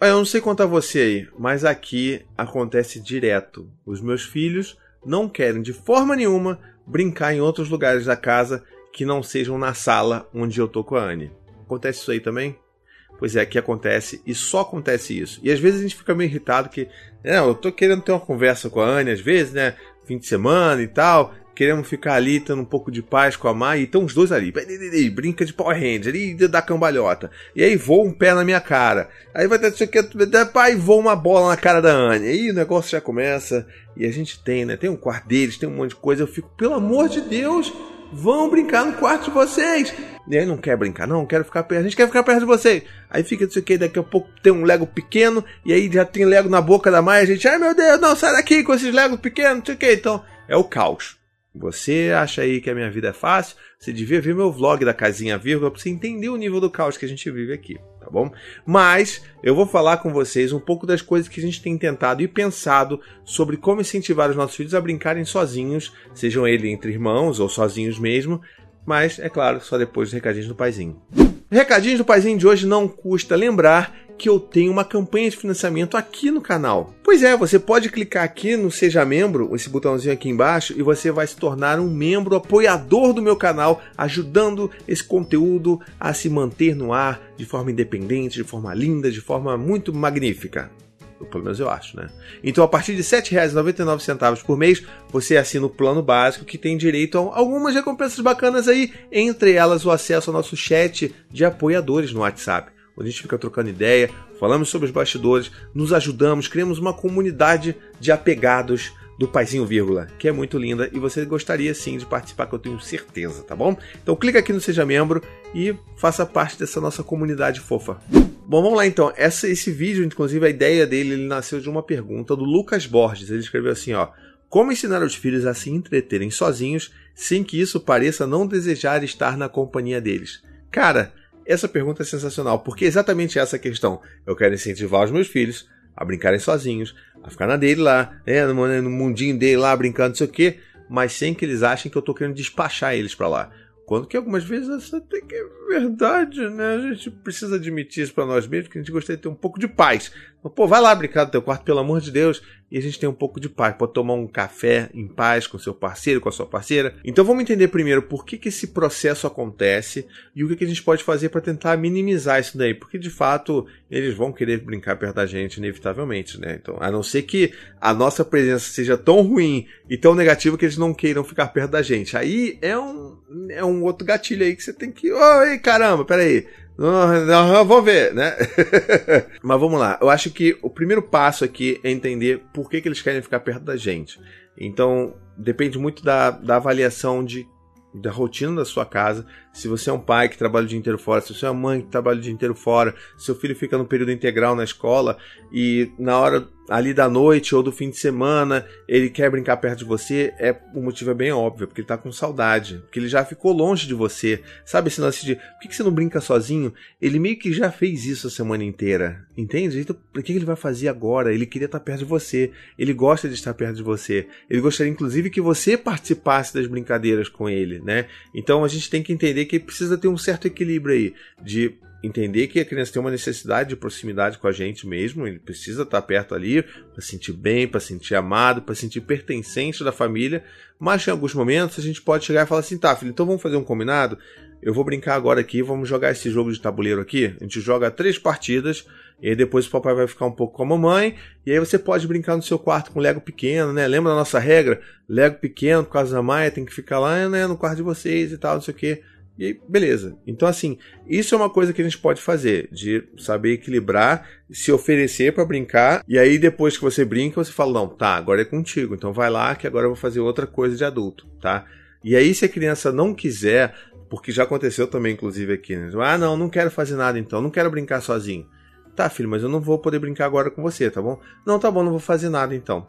Eu não sei contar você aí, mas aqui acontece direto. Os meus filhos não querem de forma nenhuma brincar em outros lugares da casa que não sejam na sala onde eu tô com a Anne. Acontece isso aí também? Pois é, aqui acontece e só acontece isso. E às vezes a gente fica meio irritado que, é, eu tô querendo ter uma conversa com a Anne, às vezes, né? Fim de semana e tal. Queremos ficar ali, tendo um pouco de paz com a Mai, e estão os dois ali, brinca de Power Ranger, e dá cambalhota. E aí voa um pé na minha cara. Aí vai ter que pai, voa uma bola na cara da Anne. Aí o negócio já começa. E a gente tem, né? Tem um quarto deles, tem um monte de coisa. Eu fico, pelo amor de Deus, vão brincar no quarto de vocês. E aí não quer brincar, não, quero ficar perto, a gente quer ficar perto de vocês. Aí fica isso aqui, daqui a pouco tem um Lego pequeno, e aí já tem Lego na boca da Maia, a gente, ai meu Deus, não, sai daqui com esses Legos pequenos, não sei o que. Então, é o caos. Você acha aí que a minha vida é fácil? Você devia ver meu vlog da casinha vírgula para você entender o nível do caos que a gente vive aqui, tá bom? Mas eu vou falar com vocês um pouco das coisas que a gente tem tentado e pensado sobre como incentivar os nossos filhos a brincarem sozinhos, sejam eles entre irmãos ou sozinhos mesmo, mas é claro, só depois dos recadinhos do paizinho. Recadinhos do paizinho de hoje não custa lembrar que eu tenho uma campanha de financiamento aqui no canal. Pois é, você pode clicar aqui no Seja Membro, esse botãozinho aqui embaixo, e você vai se tornar um membro apoiador do meu canal, ajudando esse conteúdo a se manter no ar de forma independente, de forma linda, de forma muito magnífica. Pelo menos eu acho, né? Então, a partir de R$ 7,99 por mês, você assina o plano básico que tem direito a algumas recompensas bacanas aí, entre elas o acesso ao nosso chat de apoiadores no WhatsApp onde a gente fica trocando ideia, falamos sobre os bastidores, nos ajudamos, criamos uma comunidade de apegados do Paizinho Vírgula, que é muito linda e você gostaria sim de participar, que eu tenho certeza, tá bom? Então clica aqui no Seja Membro e faça parte dessa nossa comunidade fofa. Bom, vamos lá então. Essa, esse vídeo, inclusive, a ideia dele ele nasceu de uma pergunta do Lucas Borges. Ele escreveu assim, ó. Como ensinar os filhos a se entreterem sozinhos sem que isso pareça não desejar estar na companhia deles? Cara, essa pergunta é sensacional, porque é exatamente essa questão. Eu quero incentivar os meus filhos a brincarem sozinhos, a ficar na dele lá, né, no, mundinho dele lá, brincando, não sei o quê, mas sem que eles achem que eu estou querendo despachar eles para lá. Quando que algumas vezes essa tem que é verdade, né? A gente precisa admitir isso para nós mesmos, que a gente gostaria de ter um pouco de paz. Então, pô, vai lá brincar no teu quarto, pelo amor de Deus, e a gente tem um pouco de paz. Pode tomar um café em paz com seu parceiro, com a sua parceira. Então vamos entender primeiro por que, que esse processo acontece e o que, que a gente pode fazer para tentar minimizar isso daí. Porque de fato eles vão querer brincar perto da gente, inevitavelmente, né? Então, a não ser que a nossa presença seja tão ruim e tão negativa que eles não queiram ficar perto da gente. Aí é um, é um outro gatilho aí que você tem que. Oi, caramba, peraí. Vamos ver, né? Mas vamos lá. Eu acho que o primeiro passo aqui é entender por que, que eles querem ficar perto da gente. Então, depende muito da, da avaliação de da rotina da sua casa. Se você é um pai que trabalha o dia inteiro fora, se você é uma mãe que trabalha o dia inteiro fora, seu filho fica no período integral na escola e na hora ali da noite ou do fim de semana ele quer brincar perto de você, é o motivo é bem óbvio, porque ele tá com saudade, porque ele já ficou longe de você. Sabe esse lance de por que você não brinca sozinho? Ele meio que já fez isso a semana inteira, entende? Então, por que ele vai fazer agora? Ele queria estar perto de você, ele gosta de estar perto de você, ele gostaria inclusive que você participasse das brincadeiras com ele, né? Então a gente tem que entender que precisa ter um certo equilíbrio aí de entender que a criança tem uma necessidade de proximidade com a gente mesmo, ele precisa estar perto ali para sentir bem, para sentir amado, para sentir pertencente da família, mas em alguns momentos a gente pode chegar e falar assim, tá, filho, então vamos fazer um combinado? Eu vou brincar agora aqui, vamos jogar esse jogo de tabuleiro aqui. A gente joga três partidas e aí depois o papai vai ficar um pouco com a mamãe. E aí você pode brincar no seu quarto com Lego pequeno, né? Lembra da nossa regra? Lego pequeno, por causa da Maia, tem que ficar lá né, no quarto de vocês e tal, não sei o quê. E aí, beleza. Então, assim, isso é uma coisa que a gente pode fazer, de saber equilibrar, se oferecer para brincar, e aí depois que você brinca, você fala, não, tá, agora é contigo, então vai lá que agora eu vou fazer outra coisa de adulto, tá? E aí, se a criança não quiser, porque já aconteceu também, inclusive, aqui, né? Ah, não, não quero fazer nada então, não quero brincar sozinho. Tá, filho, mas eu não vou poder brincar agora com você, tá bom? Não, tá bom, não vou fazer nada então.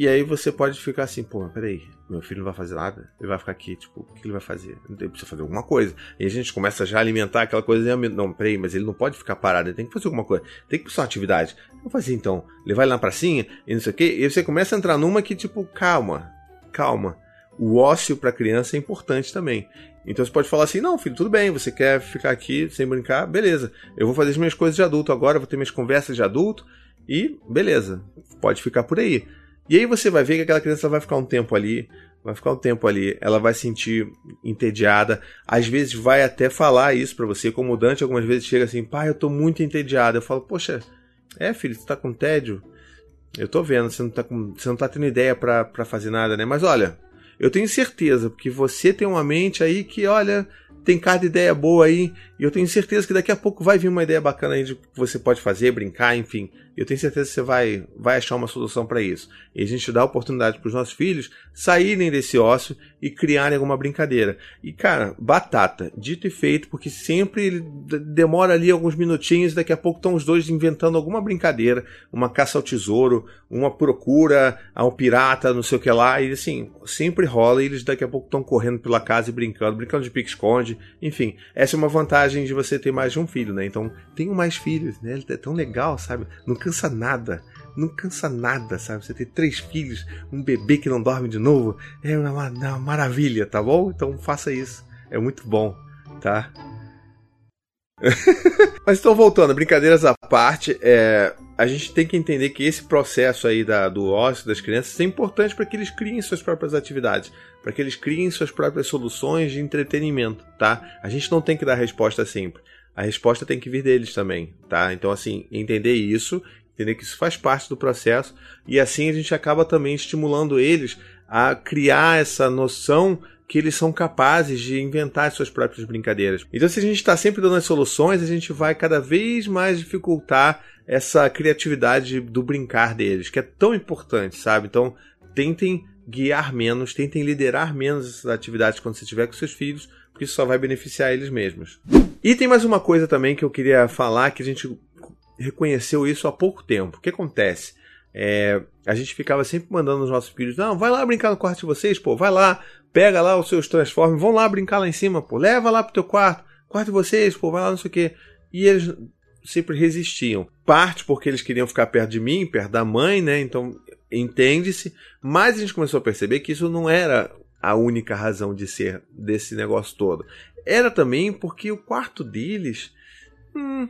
E aí você pode ficar assim, pô, peraí, meu filho não vai fazer nada? Ele vai ficar aqui, tipo, o que ele vai fazer? Ele precisa fazer alguma coisa. E a gente começa já a alimentar aquela coisa, não, peraí, mas ele não pode ficar parado, ele tem que fazer alguma coisa, tem que fazer uma atividade. Vou fazer então, levar ele na pracinha e não sei o quê. E você começa a entrar numa que, tipo, calma, calma. o ócio para criança é importante também. Então você pode falar assim: não, filho, tudo bem, você quer ficar aqui sem brincar, beleza. Eu vou fazer as minhas coisas de adulto agora, vou ter minhas conversas de adulto e beleza, pode ficar por aí. E aí você vai ver que aquela criança vai ficar um tempo ali, vai ficar um tempo ali, ela vai sentir entediada, às vezes vai até falar isso para você, como o Dante algumas vezes chega assim: pai, eu tô muito entediado. Eu falo: poxa, é filho, você tá com tédio? Eu tô vendo, você não tá, com, você não tá tendo ideia para fazer nada, né? Mas olha, eu tenho certeza, porque você tem uma mente aí que, olha, tem cada ideia boa aí, e eu tenho certeza que daqui a pouco vai vir uma ideia bacana aí de que você pode fazer, brincar, enfim. Eu tenho certeza que você vai, vai achar uma solução para isso. E a gente dá a oportunidade para os nossos filhos saírem desse ócio e criarem alguma brincadeira. E, cara, batata, dito e feito, porque sempre demora ali alguns minutinhos, daqui a pouco estão os dois inventando alguma brincadeira, uma caça ao tesouro, uma procura a um pirata, não sei o que lá, e assim, sempre rola e eles daqui a pouco estão correndo pela casa e brincando, brincando de pique-esconde, enfim. Essa é uma vantagem de você ter mais de um filho, né? Então, tenho mais filhos, né? É tão legal, sabe? Nunca cansa nada. Não cansa nada, sabe? Você ter três filhos, um bebê que não dorme de novo, é uma, uma maravilha, tá bom? Então faça isso. É muito bom, tá? Mas então voltando, brincadeiras à parte, é, a gente tem que entender que esse processo aí da, do ócio das crianças é importante para que eles criem suas próprias atividades, para que eles criem suas próprias soluções de entretenimento, tá? A gente não tem que dar resposta sempre. A resposta tem que vir deles também, tá? Então, assim, entender isso entender que isso faz parte do processo e assim a gente acaba também estimulando eles a criar essa noção que eles são capazes de inventar suas próprias brincadeiras. Então, se a gente está sempre dando as soluções, a gente vai cada vez mais dificultar essa criatividade do brincar deles, que é tão importante, sabe? Então, tentem guiar menos, tentem liderar menos essas atividades quando você estiver com seus filhos, porque isso só vai beneficiar eles mesmos. E tem mais uma coisa também que eu queria falar que a gente reconheceu isso há pouco tempo. O que acontece? É, a gente ficava sempre mandando os nossos filhos: não, vai lá brincar no quarto de vocês, pô, vai lá, pega lá os seus transformes, vão lá brincar lá em cima, pô, leva lá pro teu quarto, quarto de vocês, pô, vai lá, não sei o quê. E eles sempre resistiam. Parte porque eles queriam ficar perto de mim, perto da mãe, né? Então, entende-se. Mas a gente começou a perceber que isso não era a única razão de ser desse negócio todo. Era também porque o quarto deles. Hum,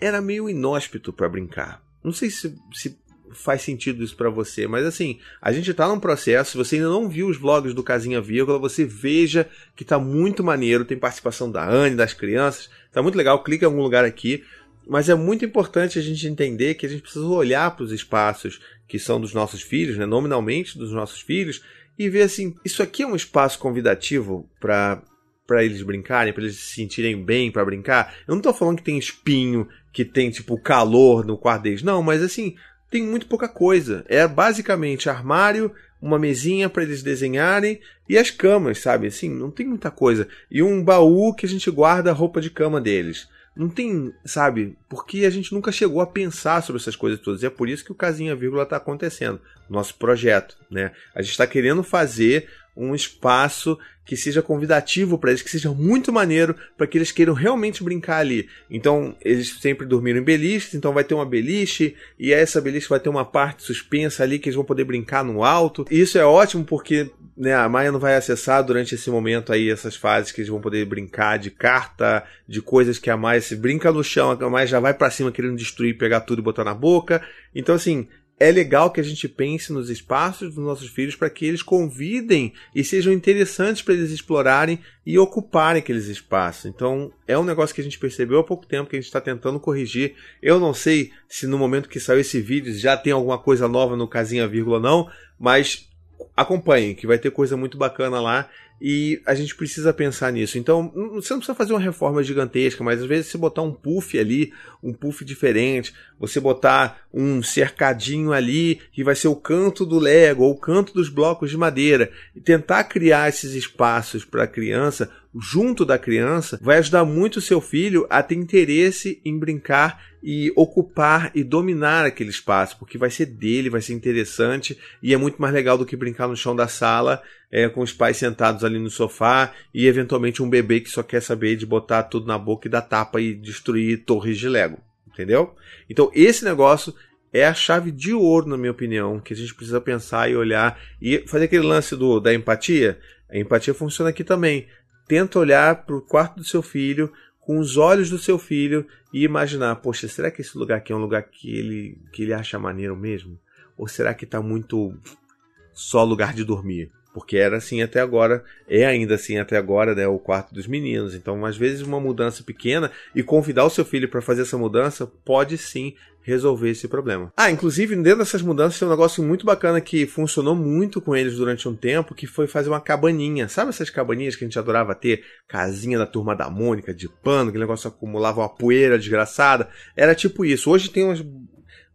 era meio inóspito para brincar. Não sei se, se faz sentido isso para você, mas assim, a gente tá num processo, se você ainda não viu os vlogs do Casinha Vírgula, você veja que tá muito maneiro, tem participação da Anne, das crianças, tá muito legal, clica em algum lugar aqui, mas é muito importante a gente entender que a gente precisa olhar para os espaços que são dos nossos filhos, né, nominalmente dos nossos filhos, e ver assim, isso aqui é um espaço convidativo para para eles brincarem, para eles se sentirem bem para brincar. Eu não tô falando que tem espinho, que tem tipo calor no quarto deles, não, mas assim, tem muito pouca coisa. É basicamente armário, uma mesinha para eles desenharem e as camas, sabe? Assim, não tem muita coisa. E um baú que a gente guarda a roupa de cama deles. Não tem, sabe? Porque a gente nunca chegou a pensar sobre essas coisas todas. E é por isso que o Casinha Vírgula está acontecendo. Nosso projeto, né? A gente está querendo fazer um espaço que seja convidativo para eles, que seja muito maneiro para que eles queiram realmente brincar ali. Então, eles sempre dormiram em beliches, então vai ter uma beliche e essa beliche vai ter uma parte suspensa ali que eles vão poder brincar no alto. E isso é ótimo porque né, a Maia não vai acessar durante esse momento aí essas fases que eles vão poder brincar de carta, de coisas que a Maia se brinca no chão, a Maia já vai para cima querendo destruir, pegar tudo e botar na boca. Então assim, é legal que a gente pense nos espaços dos nossos filhos para que eles convidem e sejam interessantes para eles explorarem e ocuparem aqueles espaços. Então, é um negócio que a gente percebeu há pouco tempo que a gente está tentando corrigir. Eu não sei se no momento que saiu esse vídeo já tem alguma coisa nova no casinha vírgula não, mas acompanhem que vai ter coisa muito bacana lá e a gente precisa pensar nisso. Então, você não precisa fazer uma reforma gigantesca, mas às vezes você botar um puff ali, um puff diferente, você botar um cercadinho ali que vai ser o canto do Lego ou o canto dos blocos de madeira e tentar criar esses espaços para a criança junto da criança vai ajudar muito o seu filho a ter interesse em brincar e ocupar e dominar aquele espaço, porque vai ser dele, vai ser interessante e é muito mais legal do que brincar no chão da sala é, com os pais sentados ali no sofá e eventualmente um bebê que só quer saber de botar tudo na boca e dar tapa e destruir torres de Lego, entendeu? Então esse negócio é a chave de ouro, na minha opinião, que a gente precisa pensar e olhar e fazer aquele lance do, da empatia. A empatia funciona aqui também. Tenta olhar para o quarto do seu filho com os olhos do seu filho e imaginar, poxa, será que esse lugar aqui é um lugar que ele, que ele acha maneiro mesmo? Ou será que está muito só lugar de dormir? Porque era assim até agora, é ainda assim até agora, né, o quarto dos meninos. Então, às vezes, uma mudança pequena e convidar o seu filho para fazer essa mudança pode sim resolver esse problema. Ah, inclusive, dentro dessas mudanças tem um negócio muito bacana que funcionou muito com eles durante um tempo, que foi fazer uma cabaninha. Sabe essas cabaninhas que a gente adorava ter? Casinha da turma da Mônica, de pano, que negócio acumulava uma poeira desgraçada. Era tipo isso. Hoje tem umas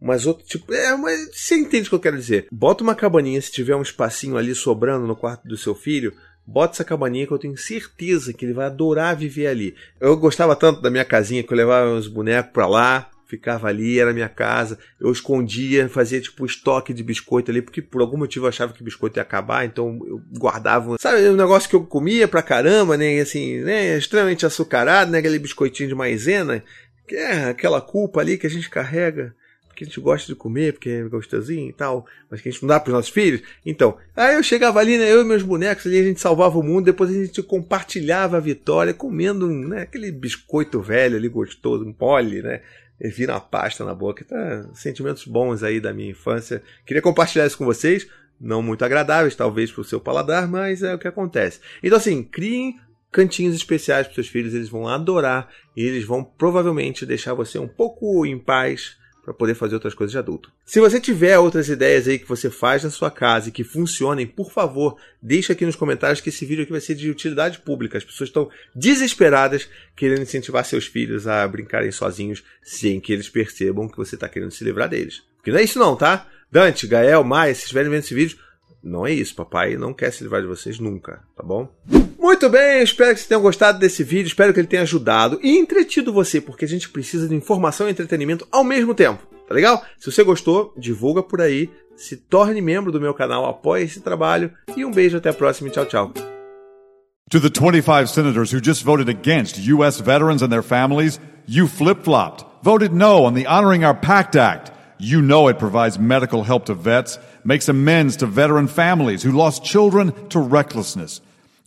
mas outro tipo. É, mas você entende o que eu quero dizer. Bota uma cabaninha, se tiver um espacinho ali sobrando no quarto do seu filho, bota essa cabaninha que eu tenho certeza que ele vai adorar viver ali. Eu gostava tanto da minha casinha que eu levava os bonecos pra lá, ficava ali, era minha casa. Eu escondia, fazia tipo estoque de biscoito ali, porque por algum motivo eu achava que biscoito ia acabar, então eu guardava. Sabe, um negócio que eu comia pra caramba, né? Assim, né? Extremamente açucarado, né? Aquele biscoitinho de maisena, que é aquela culpa ali que a gente carrega que a gente gosta de comer, porque é gostosinho e tal, mas que a gente não dá para os nossos filhos. Então, aí eu chegava ali, né, eu e meus bonecos ali, a gente salvava o mundo, depois a gente compartilhava a vitória comendo né, aquele biscoito velho ali gostoso, um pole, né? E vira uma pasta na boca. Tá, sentimentos bons aí da minha infância. Queria compartilhar isso com vocês. Não muito agradáveis, talvez, para o seu paladar, mas é o que acontece. Então, assim, criem cantinhos especiais para seus filhos, eles vão adorar e eles vão provavelmente deixar você um pouco em paz para poder fazer outras coisas de adulto. Se você tiver outras ideias aí que você faz na sua casa e que funcionem, por favor, deixa aqui nos comentários que esse vídeo aqui vai ser de utilidade pública. As pessoas estão desesperadas querendo incentivar seus filhos a brincarem sozinhos sem que eles percebam que você está querendo se livrar deles. Porque não é isso não, tá? Dante, Gael, Maia, se estiverem vendo esse vídeo, não é isso, papai não quer se livrar de vocês nunca, tá bom? Muito bem, espero que vocês tenham gostado desse vídeo, espero que ele tenha ajudado e entretido você, porque a gente precisa de informação e entretenimento ao mesmo tempo, tá legal? Se você gostou, divulga por aí, se torne membro do meu canal, apoie esse trabalho e um beijo até a próxima tchau, tchau. To the 25 senators who just voted against U.S. veterans and their families, you flip-flopped, voted no on the Honoring Our Pact Act. You know it provides medical help to vets, makes amends to veteran families who lost children to recklessness.